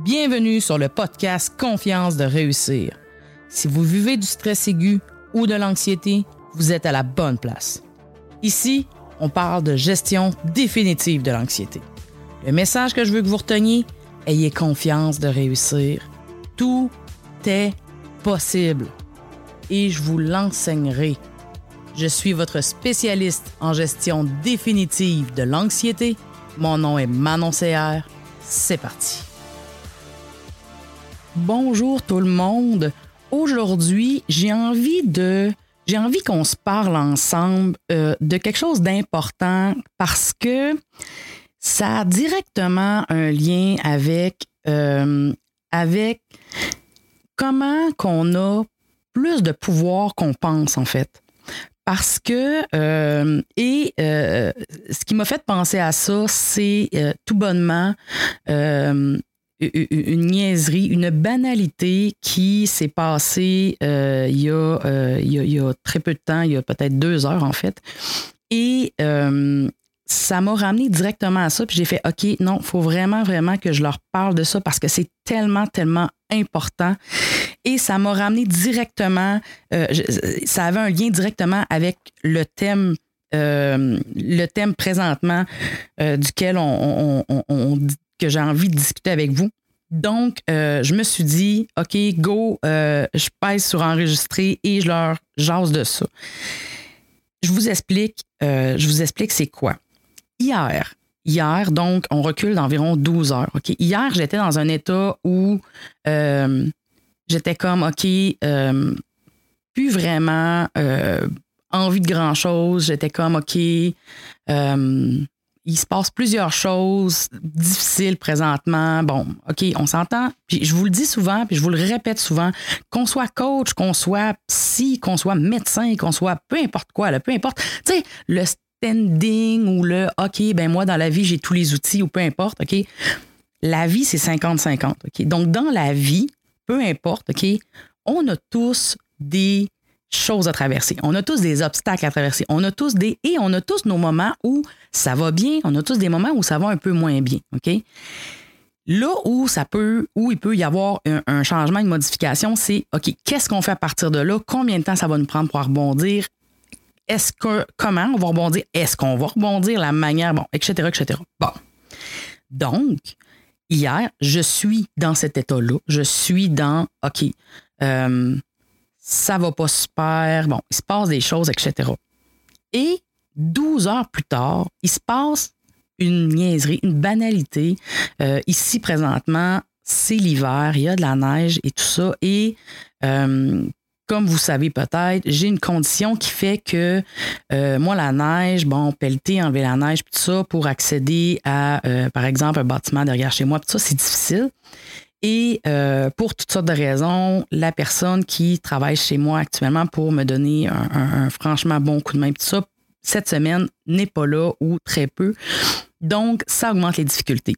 Bienvenue sur le podcast Confiance de réussir. Si vous vivez du stress aigu ou de l'anxiété, vous êtes à la bonne place. Ici, on parle de gestion définitive de l'anxiété. Le message que je veux que vous reteniez, ayez confiance de réussir. Tout est possible et je vous l'enseignerai. Je suis votre spécialiste en gestion définitive de l'anxiété. Mon nom est Manon CR. C'est parti. Bonjour tout le monde. Aujourd'hui, j'ai envie de j'ai envie qu'on se parle ensemble euh, de quelque chose d'important parce que ça a directement un lien avec euh, avec comment qu'on a plus de pouvoir qu'on pense en fait. Parce que, euh, et ce qui m'a fait penser à ça, c'est tout bonnement une niaiserie, une banalité qui s'est passée euh, il, y a, euh, il, y a, très peu de temps, il y a peut-être deux heures en fait. Et euh, ça m'a ramené directement à ça. Puis j'ai fait, OK, non, il faut vraiment, vraiment que je leur parle de ça parce que c'est tellement, tellement important. Et ça m'a ramené directement, ça avait un lien directement avec le thème le thème présentement duquel on, on, on, que j'ai envie de discuter avec vous. Donc, euh, je me suis dit, OK, go, euh, je pèse sur enregistrer et je leur jase de ça. Je vous explique, euh, je vous explique c'est quoi. Hier, hier, donc, on recule d'environ 12 heures. OK? Hier, j'étais dans un état où j'étais comme, OK, plus vraiment envie de grand-chose. J'étais comme, OK, il se passe plusieurs choses difficiles présentement. Bon, OK, on s'entend. Puis je vous le dis souvent, puis je vous le répète souvent, qu'on soit coach, qu'on soit psy, qu'on soit médecin, qu'on soit peu importe quoi, peu importe. Tu sais, le standing ou le OK, ben moi, dans la vie, j'ai tous les outils ou peu importe, OK? La vie, c'est 50-50. OK? Donc, dans la vie, peu importe, OK, on a tous des choses à traverser. On a tous des obstacles à traverser. On a tous des et on a tous nos moments où ça va bien. On a tous des moments où ça va un peu moins bien. OK? Là où ça peut, où il peut y avoir un, changement, une modification, c'est OK, qu'est-ce qu'on fait à partir de là? Combien de temps ça va nous prendre pour rebondir? Est-ce que comment on va rebondir? Est-ce qu'on va rebondir? La manière, bon, etc., etc. Bon. Donc, hier, je suis dans cet état-là. Je suis dans OK. Euh, ça va pas super, bon, il se passe des choses, etc. Et 12 heures plus tard, il se passe une niaiserie, une banalité. Euh, ici, présentement, c'est l'hiver, il y a de la neige et tout ça. Et euh, comme vous savez peut-être, j'ai une condition qui fait que euh, moi, la neige, bon, pelleter, enlever la neige, tout ça, pour accéder à, par exemple, un bâtiment derrière chez moi, tout ça, c'est difficile. Et euh, pour toutes sortes de raisons, la personne qui travaille chez moi actuellement pour me donner un, franchement bon coup de main, tout ça, cette semaine n'est pas là ou très peu. Donc, ça augmente les difficultés.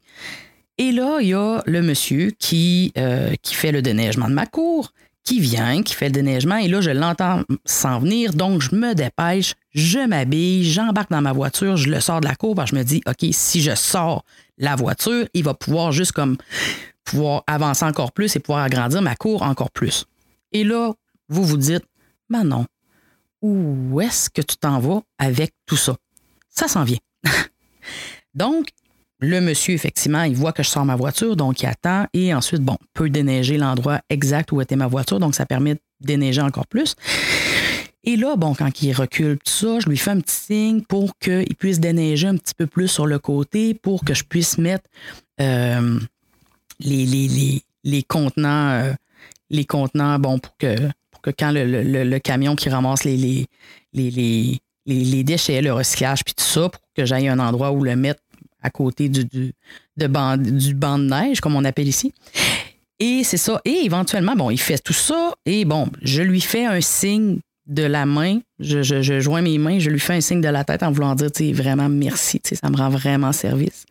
Et là, il y a le monsieur qui, euh, qui fait le déneigement de ma cour, qui vient, qui fait le déneigement, et là, je l'entends s'en venir, donc je me dépêche, je m'habille, j'embarque dans ma voiture, je le sors de la cour, je me dis, OK, si je sors la voiture, il va pouvoir juste comme pouvoir avancer encore plus et pouvoir agrandir ma cour encore plus. Et là, vous vous dites, ben non, où est-ce que tu t'en vas avec tout ça? Ça s'en vient. donc, le monsieur, effectivement, il voit que je sors ma voiture, donc il attend et ensuite, bon, peut déneiger l'endroit exact où était ma voiture, donc ça permet de déneiger encore plus. Et là, bon, quand il recule tout ça, je lui fais un petit signe pour qu'il puisse déneiger un petit peu plus sur le côté, pour que je puisse mettre euh, les, les, les, contenants, euh, les bon, pour que, pour que quand le, camion qui ramasse les, les, les, les, déchets, le recyclage, puis tout ça, pour que j'aille un endroit où le mettre à côté du, du, de banc, du banc de neige, comme on appelle ici. Et c'est ça. Et éventuellement, bon, il fait tout ça. Et bon, je lui fais un signe de la main. Je, je, joins mes mains, je lui fais un signe de la tête en voulant dire vraiment merci, ça me rend vraiment service.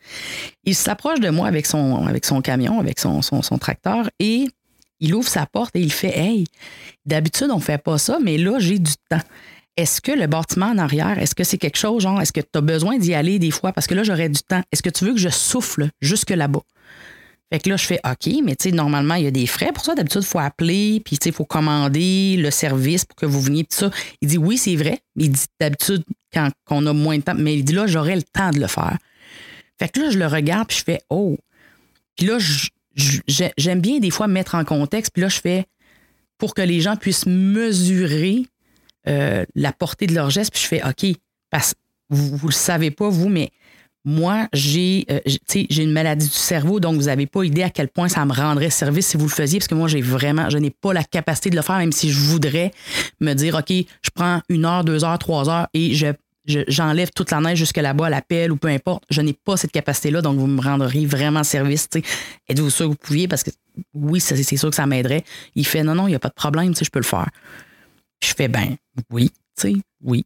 Il s'approche de moi avec son, avec son camion, avec son, son, tracteur et il ouvre sa porte et il fait Hey, d'habitude, on fait pas ça, mais là, j'ai du temps. Est-ce que le bâtiment en arrière, est-ce que c'est quelque chose, genre, est-ce que tu as besoin d'y aller des fois? Parce que là, j'aurais du temps. Est-ce que tu veux que je souffle jusque là-bas? Fait que là, je fais OK, mais tu sais, normalement, il y a des frais pour ça. D'habitude, il faut appeler, puis tu sais, il faut commander le service pour que vous veniez, tout ça. Il dit oui, c'est vrai. Il dit d'habitude, quand on a moins de temps, mais il dit là, j'aurai le temps de le faire. Fait que là, je le regarde, puis je fais Oh. Puis là, j'aime bien des fois mettre en contexte, puis là, je fais pour que les gens puissent mesurer euh, la portée de leur geste, puis je fais OK, parce vous ne le savez pas, vous, mais moi, j'ai euh, j'ai une maladie du cerveau, donc vous n'avez pas idée à quel point ça me rendrait service si vous le faisiez, parce que moi, j'ai vraiment, je n'ai pas la capacité de le faire, même si je voudrais me dire, OK, je prends une heure, deux heures, trois heures et je j'enlève toute la neige jusque là-bas à la pelle ou peu importe. Je n'ai pas cette capacité-là, donc vous me rendriez vraiment service. Êtes-vous sûr que vous pouviez? Parce que oui, c'est sûr que ça m'aiderait. Il fait non, non, il n'y a pas de problème, je peux le faire. Je fais ben oui, tu sais, oui.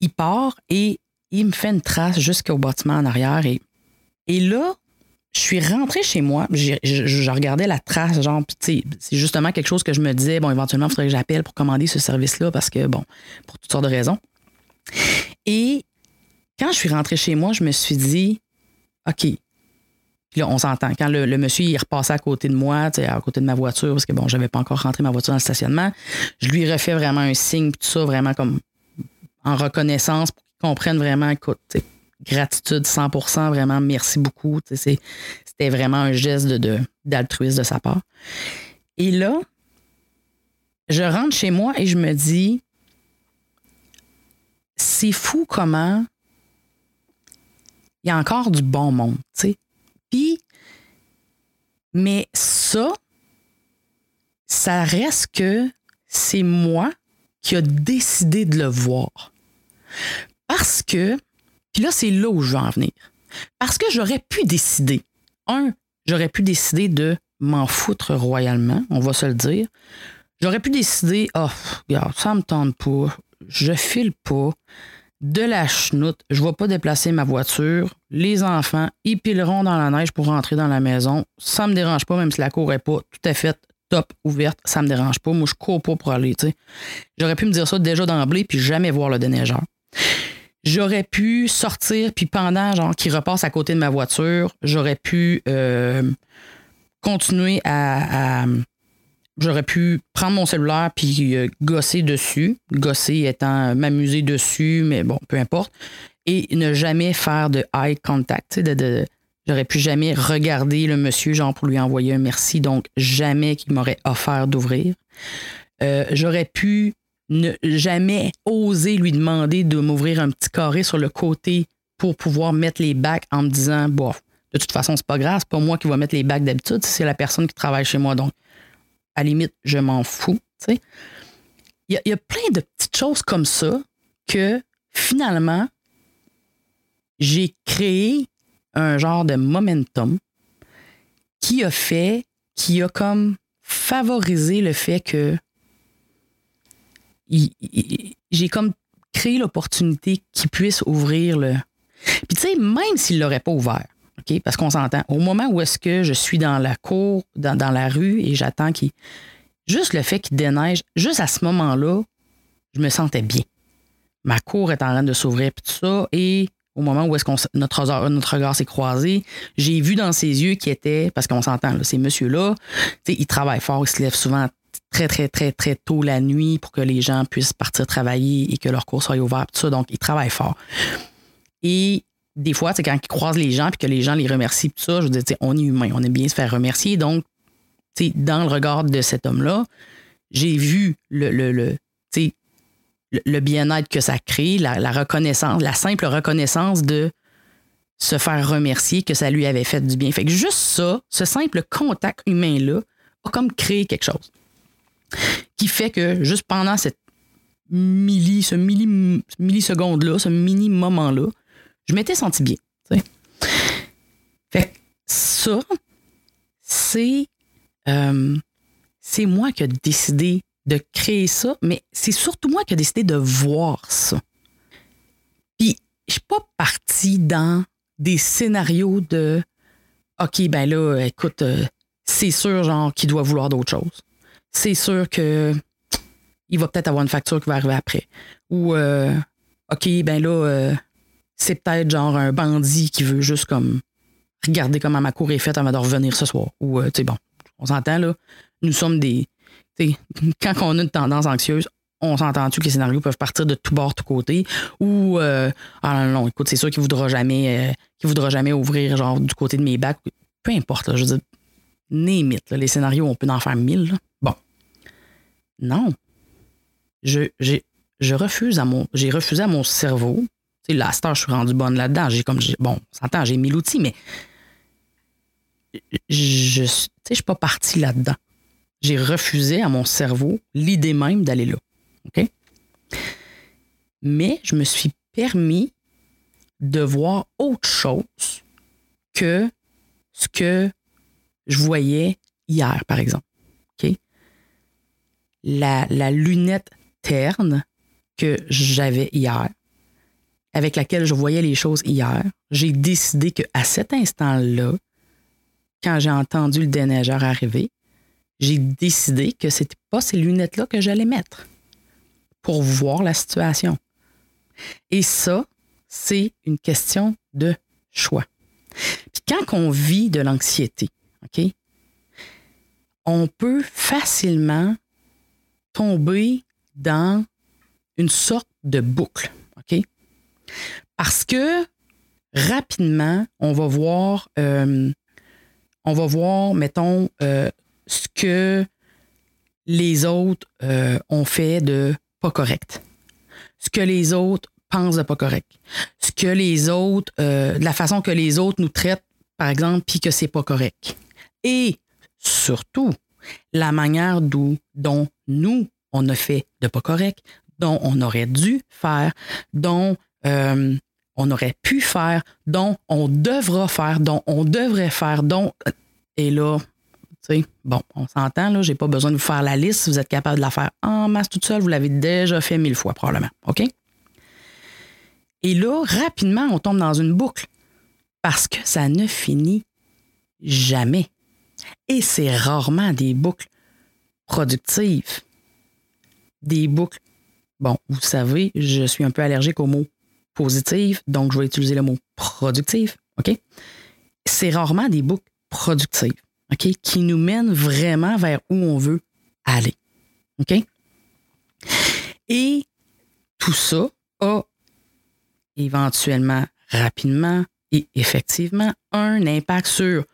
Il part et il me fait une trace jusqu'au bâtiment en arrière. Et, et là, je suis rentrée chez moi, je, regardais la trace, genre, c'est justement quelque chose que je me disais, bon, éventuellement, il faudrait que j'appelle pour commander ce service-là parce que, bon, pour toutes sortes de raisons. Et quand je suis rentrée chez moi, je me suis dit, OK, là, on s'entend. Quand le, monsieur il repassait à côté de moi, à côté de ma voiture, parce que bon, j'avais pas encore rentré ma voiture dans le stationnement, je lui refais vraiment un signe, tout ça, vraiment comme en reconnaissance pour qu'il comprenne vraiment, écoute, gratitude 100%, vraiment merci beaucoup. C'était vraiment un geste de, d'altruisme de sa part. Et là, je rentre chez moi et je me dis, c'est fou comment il y a encore du bon monde, tu sais. Puis, mais ça, ça reste que c'est moi qui a décidé de le voir. Que, puis là, c'est là où je veux en venir. Parce que j'aurais pu décider, un, j'aurais pu décider de m'en foutre royalement, on va se le dire. J'aurais pu décider, oh, regarde, ça me tente pas, je file pas, de la chenoute, je vais pas déplacer ma voiture. Les enfants, ils pileront dans la neige pour rentrer dans la maison. Ça me dérange pas, même si la cour n'est pas tout à fait top ouverte, ça me dérange pas. Moi, je cours pas pour aller, J'aurais pu me dire ça déjà d'emblée, puis jamais voir le déneigeur. J'aurais pu sortir, puis pendant, genre, qu'il repasse à côté de ma voiture, j'aurais pu euh, continuer à j'aurais pu prendre mon cellulaire puis euh, gosser dessus. Gosser étant m'amuser dessus, mais bon, peu importe. Et ne jamais faire de eye contact. J'aurais pu jamais regarder le monsieur, genre pour lui envoyer un merci. Donc, jamais qu'il m'aurait offert d'ouvrir. Euh, j'aurais pu ne jamais oser lui demander de m'ouvrir un petit carré sur le côté pour pouvoir mettre les bacs en me disant, bon, de toute façon, c'est pas grave, c'est pas moi qui vais mettre les bacs d'habitude, c'est la personne qui travaille chez moi. Donc, à limite, je m'en fous. Il y, a plein de petites choses comme ça que finalement, j'ai créé un genre de momentum qui a fait, qui a comme favorisé le fait que j'ai comme créé l'opportunité qu'il puisse ouvrir le. Puis tu sais, même s'il ne l'aurait pas ouvert, parce qu'on s'entend. Au moment où est-ce que je suis dans la cour, dans, la rue, et j'attends qu'il. Juste le fait qu'il déneige, juste à ce moment-là, je me sentais bien. Ma cour est en train de s'ouvrir, puis tout ça. Et au moment où est-ce qu'on notre, notre regard s'est croisé, j'ai vu dans ses yeux qui était, parce qu'on s'entend, ces messieurs-là, ils travaillent fort, ils se lèvent souvent très, très, très, très tôt la nuit pour que les gens puissent partir travailler et que leur cours soit ouvert, tout ça. Donc, ils travaillent fort. Et des fois, c'est quand ils croisent les gens puis que les gens les remercient, tout ça, je veux dire, on est humain, on aime bien se faire remercier. Donc, dans le regard de cet homme-là, j'ai vu le, le, le, le bien-être que ça crée, la, reconnaissance, la simple reconnaissance de se faire remercier que ça lui avait fait du bien. Fait que juste ça, ce simple contact humain-là, a comme créé quelque chose. Qui fait que juste pendant cette milli, ce milli, milliseconde-là, ce mini moment-là, je m'étais senti bien. Fait ça, c'est euh, c'est moi qui ai décidé de créer ça, mais c'est surtout moi qui ai décidé de voir ça. Puis, je suis pas partie dans des scénarios de OK, ben là, écoute, euh, c'est sûr, genre, qu'il doit vouloir d'autres choses. C'est sûr que il va peut-être avoir une facture qui va arriver après. Ou euh, OK, ben là, c'est peut-être genre un bandit qui veut juste comme regardez comment ma cour est faite avant de revenir ce soir. Ou, tu sais, bon, on s'entend, là. Nous sommes des. Quand on a une tendance anxieuse, on s'entend-tu que les scénarios peuvent partir de tout bord, tout côté, ou ah non, non, écoute, c'est sûr qu'il voudra jamais, voudra jamais ouvrir genre du côté de mes bacs. Peu importe, je veux dire, némite, les scénarios, on peut en faire mille. Bon. Non. Je, je refuse à mon, j'ai refusé à mon cerveau. Tu sais, là, je suis rendu bonne là-dedans. J'ai comme, bon, on s'entend, j'ai mis l'outil, mais je, tu sais, je suis pas parti là-dedans. J'ai refusé à mon cerveau l'idée même d'aller là. OK? Mais je me suis permis de voir autre chose que ce que je voyais hier, par exemple. La, lunette terne que j'avais hier, avec laquelle je voyais les choses hier, j'ai décidé qu'à cet instant-là, quand j'ai entendu le déneigeur arriver, j'ai décidé que c'était pas ces lunettes-là que j'allais mettre pour voir la situation. Et ça, c'est une question de choix. Puis quand on vit de l'anxiété, OK, on peut facilement tomber dans une sorte de boucle, OK? Parce que rapidement, on va voir, euh, on va voir, mettons, euh, ce que les autres euh, ont fait de pas correct. Ce que les autres pensent de pas correct. Ce que les autres, la façon que les autres nous traitent, par exemple, puis que c'est pas correct. Et surtout, la manière dont nous, on a fait de pas correct, dont on aurait dû faire, dont euh, on aurait pu faire, dont on devra faire, dont on devrait faire, dont. Et là, tu sais, bon, on s'entend, là, j'ai pas besoin de vous faire la liste. Vous êtes capable de la faire en masse toute seule, vous l'avez déjà fait mille fois, probablement. OK? Et là, rapidement, on tombe dans une boucle parce que ça ne finit jamais. Et c'est rarement des boucles productives. Des boucles. Bon, vous savez, je suis un peu allergique au mot positif, donc je vais utiliser le mot productif. OK? C'est rarement des boucles productives, OK? Qui nous mènent vraiment vers où on veut aller. OK? Et tout ça a éventuellement, rapidement et effectivement un impact sur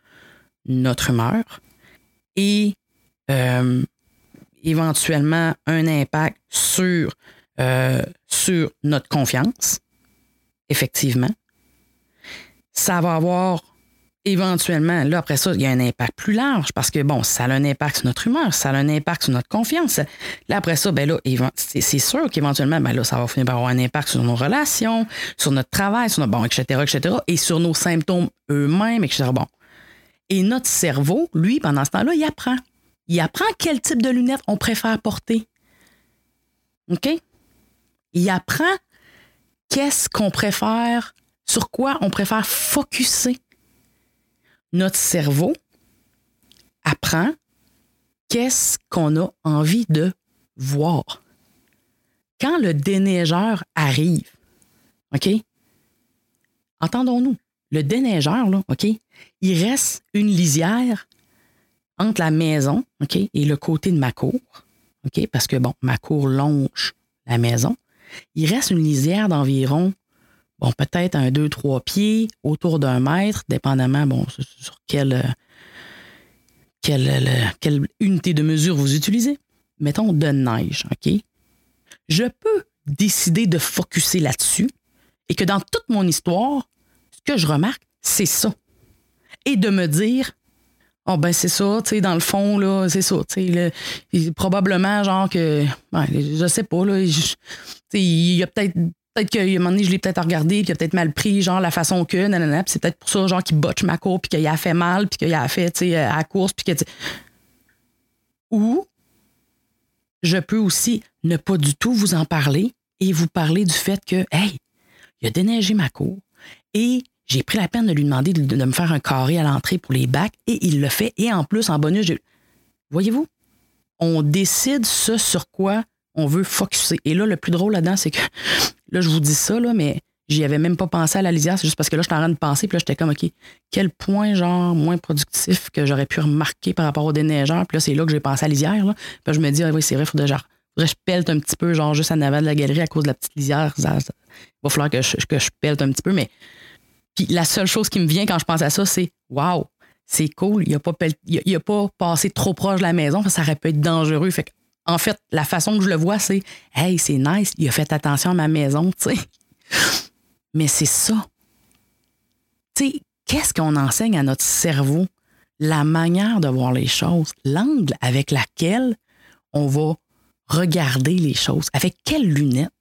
notre humeur et euh, éventuellement un impact sur, euh, sur notre confiance, effectivement. Ça va avoir éventuellement, là, après ça, il y a un impact plus large parce que, bon, ça a un impact sur notre humeur, ça a un impact sur notre confiance. Là, après ça, ben là, c'est sûr qu'éventuellement, ben là, ça va finir par avoir un impact sur nos relations, sur notre travail, sur notre, bon, etc., etc., et sur nos symptômes eux-mêmes, etc. Bon, et notre cerveau, lui, pendant ce temps-là, il apprend. Il apprend quel type de lunettes on préfère porter. OK? Il apprend qu'est-ce qu'on préfère, sur quoi on préfère focuser. Notre cerveau apprend qu'est-ce qu'on a envie de voir. Quand le déneigeur arrive, OK? Entendons-nous, le déneigeur, OK? il reste une lisière entre la maison, OK, et le côté de ma cour, OK, parce que, bon, ma cour longe la maison. Il reste une lisière d'environ, bon, peut-être un, deux, trois pieds, autour d'un mètre, dépendamment, bon, sur quelle, quelle, quelle unité de mesure vous utilisez. Mettons de neige, OK? Je peux décider de focuser là-dessus et que dans toute mon histoire, que je remarque, c'est ça. Et de me dire oh ben c'est ça, tu sais, dans le fond, là, c'est ça, tu sais, probablement, genre que, je sais pas, là, il y a peut-être, peut-être qu'à un moment donné, je l'ai peut-être regardé, puis il a peut-être mal pris, genre, la façon que, nanana, puis c'est peut-être pour ça, genre, qu'il botche ma cour, puis qu'il a fait mal, puis qu'il a fait, tu sais, à la course, puis que, ou, je peux aussi ne pas du tout vous en parler et vous parler du fait que, hey, il a déneigé ma cour et j'ai pris la peine de lui demander de, me faire un carré à l'entrée pour les bacs et il le fait. Et en plus, en bonus, voyez-vous, on décide ce sur quoi on veut focuser. Et là, le plus drôle là-dedans, c'est que là, je vous dis ça, là, mais j'y avais même pas pensé à la lisière, c'est juste parce que là, j'étais en train de penser, puis là, j'étais comme, OK, quel point, genre, moins productif que j'aurais pu remarquer par rapport au déneigeur, puis là, c'est là que j'ai pensé à la lisière, là. Puis je me dis, ah oui, c'est vrai, faudrait, genre, faudrait que je pelte un petit peu, genre, juste en avant de la galerie à cause de la petite lisière. il va falloir que je, que je pelte un petit peu, mais. Puis la seule chose qui me vient quand je pense à ça, c'est, waouh, c'est cool, il a, pas pas passé trop proche de la maison, ça aurait pu être dangereux. Fait en fait, la façon que je le vois, c'est Hey, c'est nice, il a fait attention à ma maison, tu sais. Mais c'est ça. Tu sais, qu'est-ce qu'on enseigne à notre cerveau? La manière de voir les choses, l'angle avec laquelle on va regarder les choses. Avec quelle lunette?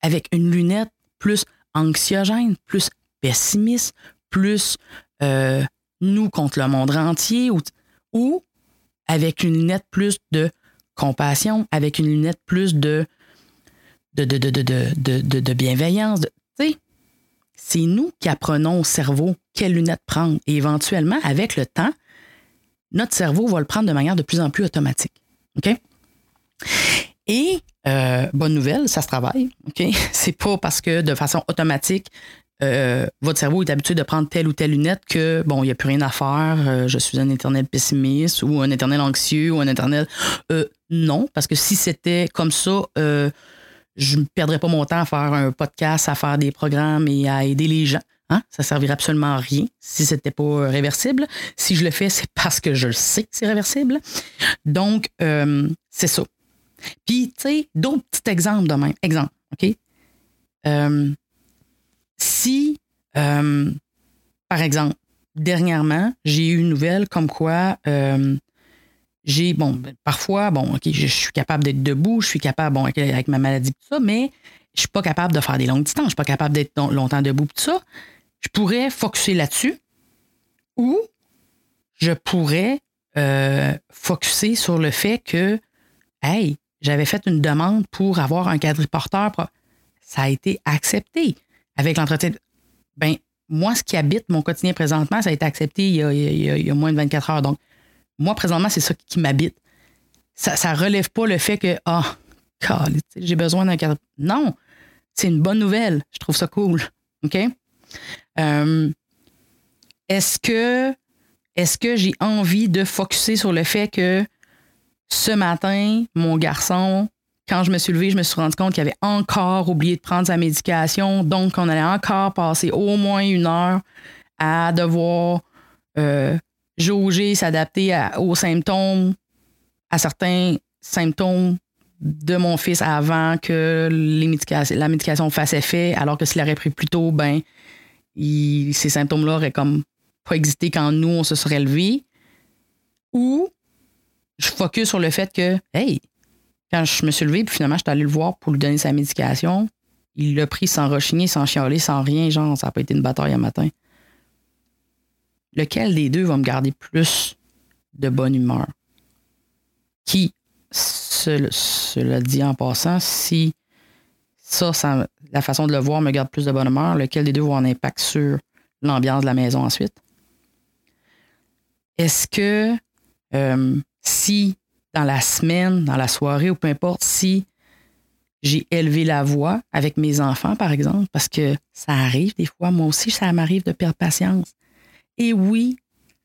Avec une lunette plus anxiogène, plus pessimiste, plus euh, nous contre le monde entier ou, ou avec une lunette plus de compassion, avec une lunette plus de, de, de, de, de bienveillance. C'est nous qui apprenons au cerveau quelle lunette prendre. Et éventuellement, avec le temps, notre cerveau va le prendre de manière de plus en plus automatique. OK? Et euh, bonne nouvelle, ça se travaille. OK? C'est pas parce que de façon automatique, euh, votre cerveau est habitué de prendre telle ou telle lunette que, bon, il n'y a plus rien à faire, euh, je suis un éternel pessimiste ou un éternel anxieux ou un éternel. Non, parce que si c'était comme ça, je ne perdrais pas mon temps à faire un podcast, à faire des programmes et à aider les gens. Hein? Ça ne servirait absolument à rien si ce n'était pas réversible. Si je le fais, c'est parce que je le sais que c'est réversible. Donc, c'est ça. Puis, tu sais, d'autres petits exemples de même. Exemple, OK? Si, euh, par exemple, dernièrement, j'ai eu une nouvelle comme quoi euh, j'ai, bon, ben, parfois, bon, OK, je, suis capable d'être debout, je suis capable, bon, avec, ma maladie, tout ça, mais je suis pas capable de faire des longues distances, je suis pas capable d'être longtemps debout, tout ça. Je pourrais focuser là-dessus ou je pourrais euh, focuser sur le fait que, hey, j'avais fait une demande pour avoir un quadriporteur. Ça a été accepté avec l'entretien. Ben, moi, ce qui habite mon quotidien présentement, ça a été accepté il y a, moins de 24 heures. Donc, moi, présentement, c'est ça qui m'habite. Ça ne relève pas le fait que, ah, j'ai besoin d'un cadre. Non, c'est une bonne nouvelle. Je trouve ça cool. OK? Euh, est-ce que, est-ce que j'ai envie de focuser sur le fait que ce matin, mon garçon quand je me suis levée, je me suis rendu compte qu'il avait encore oublié de prendre sa médication. Donc, on allait encore passer au moins une heure à devoir euh, jauger, s'adapter aux symptômes, à certains symptômes de mon fils avant que la médication fasse effet, alors que s'il aurait pris plus tôt, ben, ces symptômes-là auraient comme pas existé quand nous, on se serait levé. Ou je focus sur le fait que, hey, quand je me suis levée, puis finalement, je suis allée le voir pour lui donner sa médication. Il l'a pris sans rechigner, sans chialer, sans rien. Genre, ça n'a pas été une bataille un matin. Lequel des deux va me garder plus de bonne humeur? Qui, cela dit en passant, si ça, la façon de le voir me garde plus de bonne humeur, lequel des deux va avoir un impact sur l'ambiance de la maison ensuite? Est-ce que euh, si dans la semaine, dans la soirée ou peu importe, si j'ai élevé la voix avec mes enfants, par exemple, parce que ça arrive des fois, moi aussi, ça m'arrive de perdre patience. Et oui,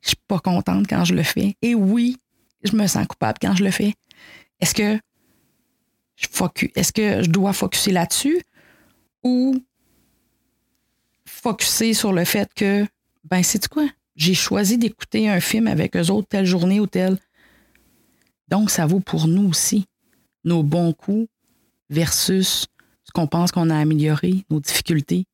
je suis pas contente quand je le fais. Et oui, je me sens coupable quand je le fais. Est-ce que je est-ce que je dois focuser là-dessus ou focuser sur le fait que, ben, c'est quoi? J'ai choisi d'écouter un film avec eux autres telle journée ou telle. Donc, ça vaut pour nous aussi. Nos bons coups versus ce qu'on pense qu'on a amélioré, nos difficultés.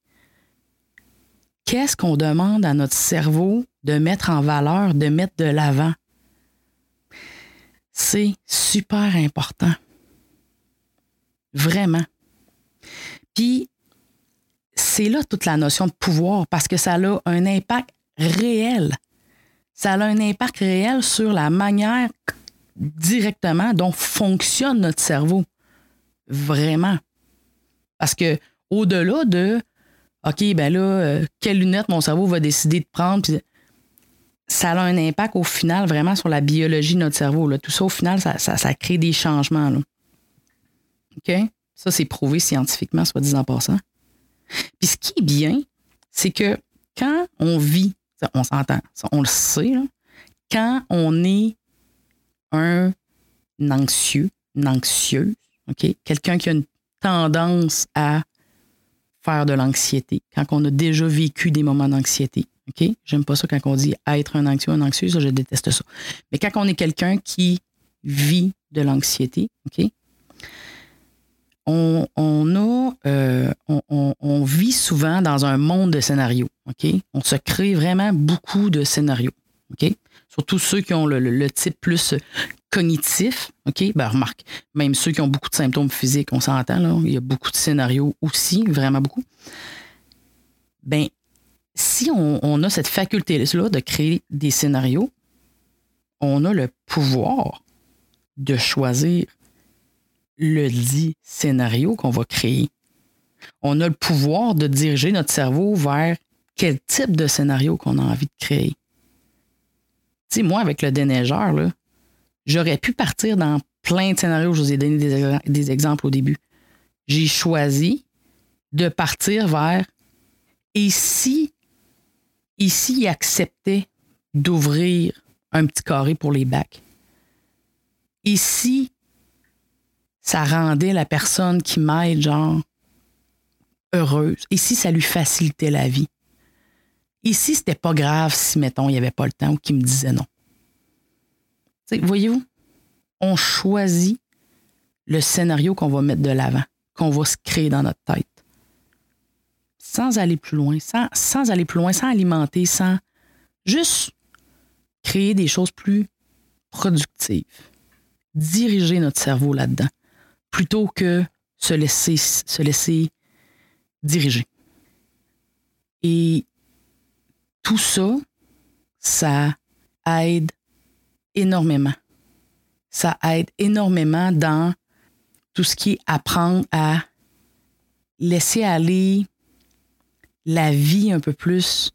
Qu'est-ce qu'on demande à notre cerveau de mettre en valeur, de mettre de l'avant? C'est super important. Vraiment. Puis, c'est là toute la notion de pouvoir parce que ça a un impact réel. Ça a un impact réel sur la manière directement dont fonctionne notre cerveau. Vraiment. Parce que au-delà de OK, ben là, euh, quelle lunette mon cerveau va décider de prendre, ça a un impact au final vraiment sur la biologie de notre cerveau. Là. Tout ça, au final, ça, ça, crée des changements. OK? Ça, c'est prouvé scientifiquement, soit disant en passant. Puis ce qui est bien, c'est que quand on vit, on s'entend, on le sait, quand on est un anxieux, anxieuse, OK? Quelqu'un qui a une tendance à faire de l'anxiété, quand on a déjà vécu des moments d'anxiété. OK? J'aime pas ça quand on dit être un anxieux, un anxieux, ça, je déteste ça. Mais quand on est quelqu'un qui vit de l'anxiété, OK? On, a, euh, on, vit souvent dans un monde de scénarios, OK? On se crée vraiment beaucoup de scénarios? Surtout ceux qui ont le type plus cognitif, OK? Ben, remarque, même ceux qui ont beaucoup de symptômes physiques, on s'entend, là, il y a beaucoup de scénarios aussi, vraiment beaucoup. Ben, si on, a cette faculté-là de créer des scénarios, on a le pouvoir de choisir le dit scénario qu'on va créer. On a le pouvoir de diriger notre cerveau vers quel type de scénario qu'on a envie de créer. Moi, avec le déneigeur, là, J'aurais pu partir dans plein de scénarios. Je vous ai donné des, exemples au début. J'ai choisi de partir vers et si ici il acceptait d'ouvrir un petit carré pour les bacs? Et si ça rendait la personne qui m'aide, genre, heureuse? Et si ça lui facilitait la vie? Ici, c'était pas grave si, mettons, il n'y avait pas le temps ou qu'il me disait non? Voyez-vous, on choisit le scénario qu'on va mettre de l'avant, qu'on va se créer dans notre tête. Sans aller plus loin, sans, sans aller plus loin, sans alimenter, sans juste créer des choses plus productives. Diriger notre cerveau là-dedans, plutôt que se laisser, se laisser diriger. Et tout ça, ça aide énormément. Ça aide énormément dans tout ce qui est apprendre à laisser aller la vie un peu plus,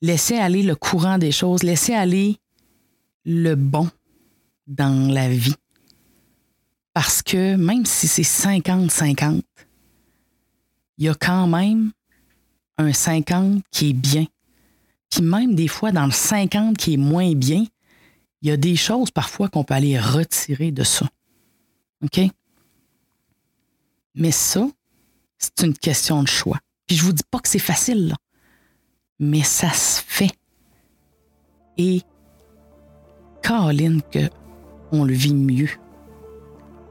laisser aller le courant des choses, laisser aller le bon dans la vie. Parce que même si c'est 50-50, il y a quand même un 50 qui est bien. Puis même des fois, dans le 50 qui est moins bien, il y a des choses parfois qu'on peut aller retirer de ça. OK? Mais ça, c'est une question de choix. Puis je vous dis pas que c'est facile, là, mais ça se fait. Et Caroline, que on le vit mieux.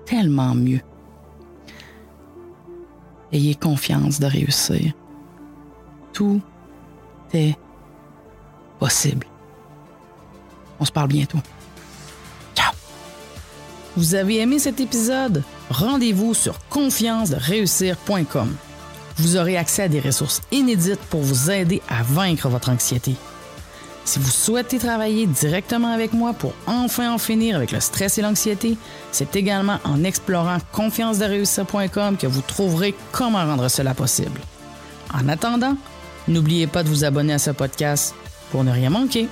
Tellement mieux. Ayez confiance de réussir. Tout est possible. On se parle bientôt. Ciao. Vous avez aimé cet épisode? Rendez-vous sur confiance-de-réussir.com. Vous aurez accès à des ressources inédites pour vous aider à vaincre votre anxiété. Si vous souhaitez travailler directement avec moi pour enfin en finir avec le stress et l'anxiété, c'est également en explorant confiance-de-réussir.com que vous trouverez comment rendre cela possible. En attendant, n'oubliez pas de vous abonner à ce podcast pour ne rien manquer.